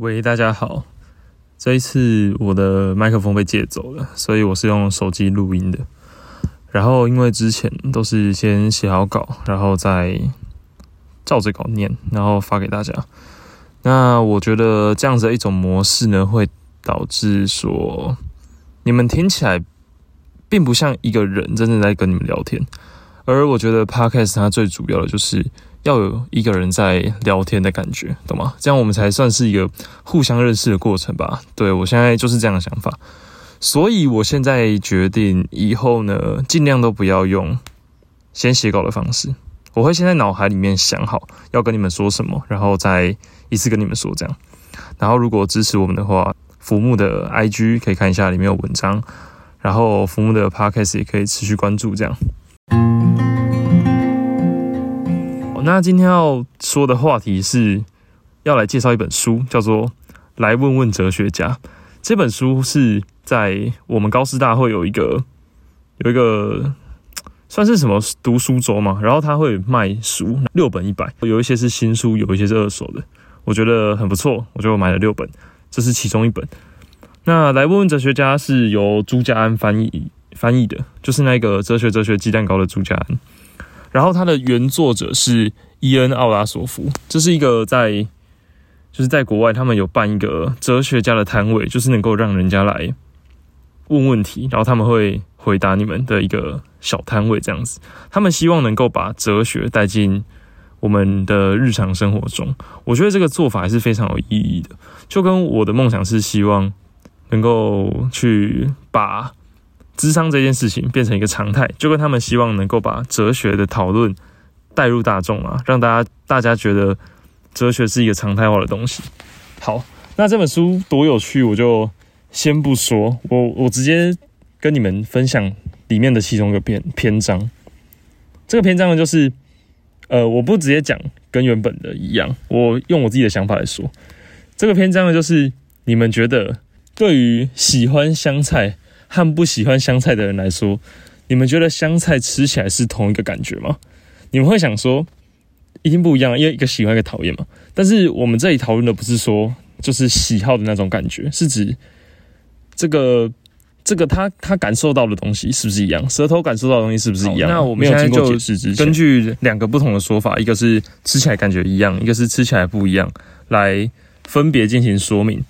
喂，大家好。这一次我的麦克风被借走了，所以我是用手机录音的。然后因为之前都是先写好稿，然后再照着稿念，然后发给大家。那我觉得这样子的一种模式呢，会导致说你们听起来并不像一个人真正在跟你们聊天。而我觉得 Podcast 它最主要的就是要有一个人在聊天的感觉，懂吗？这样我们才算是一个互相认识的过程吧。对我现在就是这样的想法，所以我现在决定以后呢，尽量都不要用先写稿的方式。我会先在脑海里面想好要跟你们说什么，然后再一次跟你们说这样。然后如果支持我们的话，福木的 IG 可以看一下里面有文章，然后福木的 Podcast 也可以持续关注这样。那今天要说的话题是要来介绍一本书，叫做《来问问哲学家》。这本书是在我们高师大会有一个有一个算是什么读书周嘛，然后他会卖书，六本一百，有一些是新书，有一些是二手的，我觉得很不错，我就买了六本，这是其中一本。那《来问问哲学家》是由朱家安翻译翻译的，就是那个哲学哲学鸡蛋糕的朱家安。然后它的原作者是伊恩·奥拉索夫，这是一个在就是在国外，他们有办一个哲学家的摊位，就是能够让人家来问问题，然后他们会回答你们的一个小摊位这样子。他们希望能够把哲学带进我们的日常生活中，我觉得这个做法还是非常有意义的。就跟我的梦想是希望能够去把。智商这件事情变成一个常态，就跟他们希望能够把哲学的讨论带入大众啊，让大家大家觉得哲学是一个常态化的东西。好，那这本书多有趣，我就先不说，我我直接跟你们分享里面的其中一个篇篇章。这个篇章呢，就是呃，我不直接讲跟原本的一样，我用我自己的想法来说。这个篇章呢，就是你们觉得对于喜欢香菜。和不喜欢香菜的人来说，你们觉得香菜吃起来是同一个感觉吗？你们会想说一定不一样，因为一个喜欢一个讨厌嘛。但是我们这里讨论的不是说就是喜好的那种感觉，是指这个这个他他感受到的东西是不是一样？舌头感受到的东西是不是一样？那我们现在就根据两个不同的说法，一个是吃起来感觉一样，一个是吃起来不一样，来分别进行说明。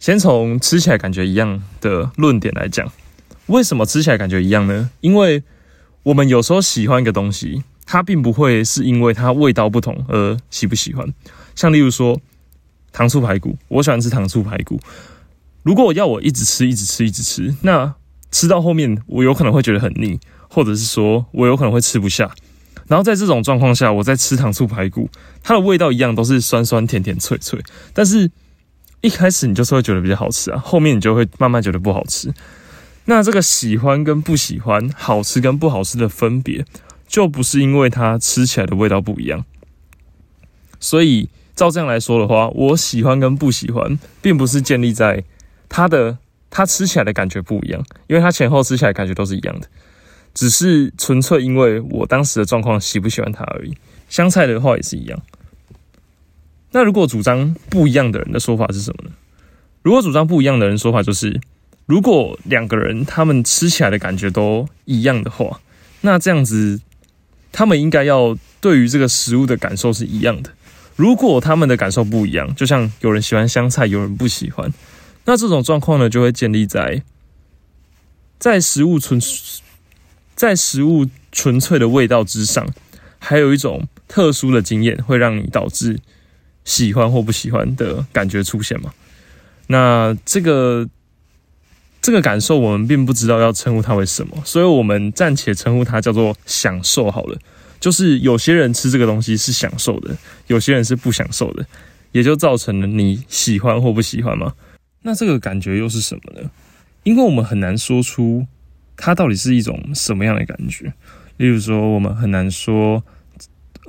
先从吃起来感觉一样的论点来讲，为什么吃起来感觉一样呢？因为我们有时候喜欢一个东西，它并不会是因为它味道不同而喜不喜欢。像例如说糖醋排骨，我喜欢吃糖醋排骨。如果我要我一直吃、一直吃、一直吃，那吃到后面我有可能会觉得很腻，或者是说我有可能会吃不下。然后在这种状况下，我在吃糖醋排骨，它的味道一样都是酸酸甜甜脆脆，但是。一开始你就是会觉得比较好吃啊，后面你就会慢慢觉得不好吃。那这个喜欢跟不喜欢、好吃跟不好吃的分别，就不是因为它吃起来的味道不一样。所以照这样来说的话，我喜欢跟不喜欢，并不是建立在它的它吃起来的感觉不一样，因为它前后吃起来感觉都是一样的，只是纯粹因为我当时的状况喜不喜欢它而已。香菜的话也是一样。那如果主张不一样的人的说法是什么呢？如果主张不一样的人说法就是，如果两个人他们吃起来的感觉都一样的话，那这样子他们应该要对于这个食物的感受是一样的。如果他们的感受不一样，就像有人喜欢香菜，有人不喜欢，那这种状况呢，就会建立在在食物纯在食物纯粹的味道之上，还有一种特殊的经验会让你导致。喜欢或不喜欢的感觉出现嘛？那这个这个感受，我们并不知道要称呼它为什么，所以我们暂且称呼它叫做享受好了。就是有些人吃这个东西是享受的，有些人是不享受的，也就造成了你喜欢或不喜欢嘛。那这个感觉又是什么呢？因为我们很难说出它到底是一种什么样的感觉。例如说，我们很难说。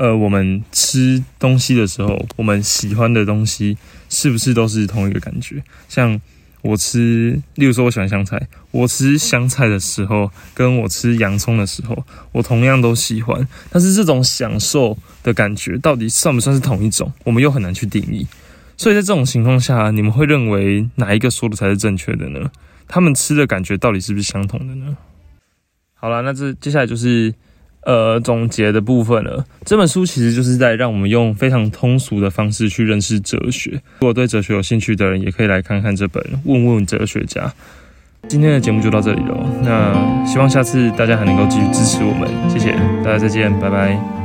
呃，我们吃东西的时候，我们喜欢的东西是不是都是同一个感觉？像我吃，例如说，我喜欢香菜，我吃香菜的时候，跟我吃洋葱的时候，我同样都喜欢。但是这种享受的感觉，到底算不算是同一种？我们又很难去定义。所以在这种情况下，你们会认为哪一个说的才是正确的呢？他们吃的感觉到底是不是相同的呢？好了，那这接下来就是呃总结的部分了。这本书其实就是在让我们用非常通俗的方式去认识哲学。如果对哲学有兴趣的人，也可以来看看这本《问问哲学家》。今天的节目就到这里了，那希望下次大家还能够继续支持我们，谢谢大家，再见，拜拜。